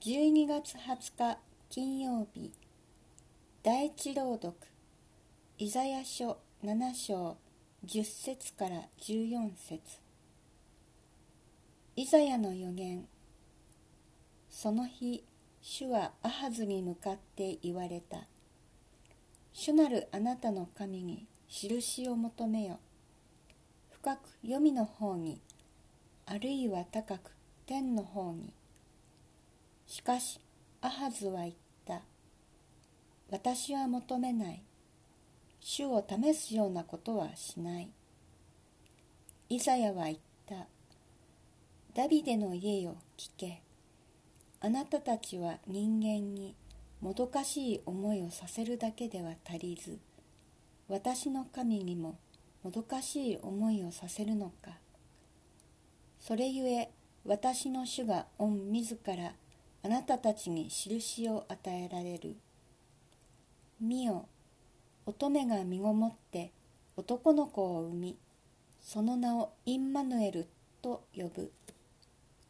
12月20日金曜日第一朗読イザヤ書7章10節から14節。イザヤの予言その日主はアハズに向かって言われた。主なるあなたの神に印を求めよ。深く黄泉の方にあるいは高く天の方にしかしアハズは言った。私は求めない。主を試すようなことはしない。イザヤは言った。ダビデの家よ聞け。あなたたちは人間にもどかしい思いをさせるだけでは足りず。私の神にももどかしい思いをさせるのか。それゆえ私の主が御自らあなたたちに印を与えられる。見よ、乙女が身ごもって男の子を産み、その名をインマヌエルと呼ぶ。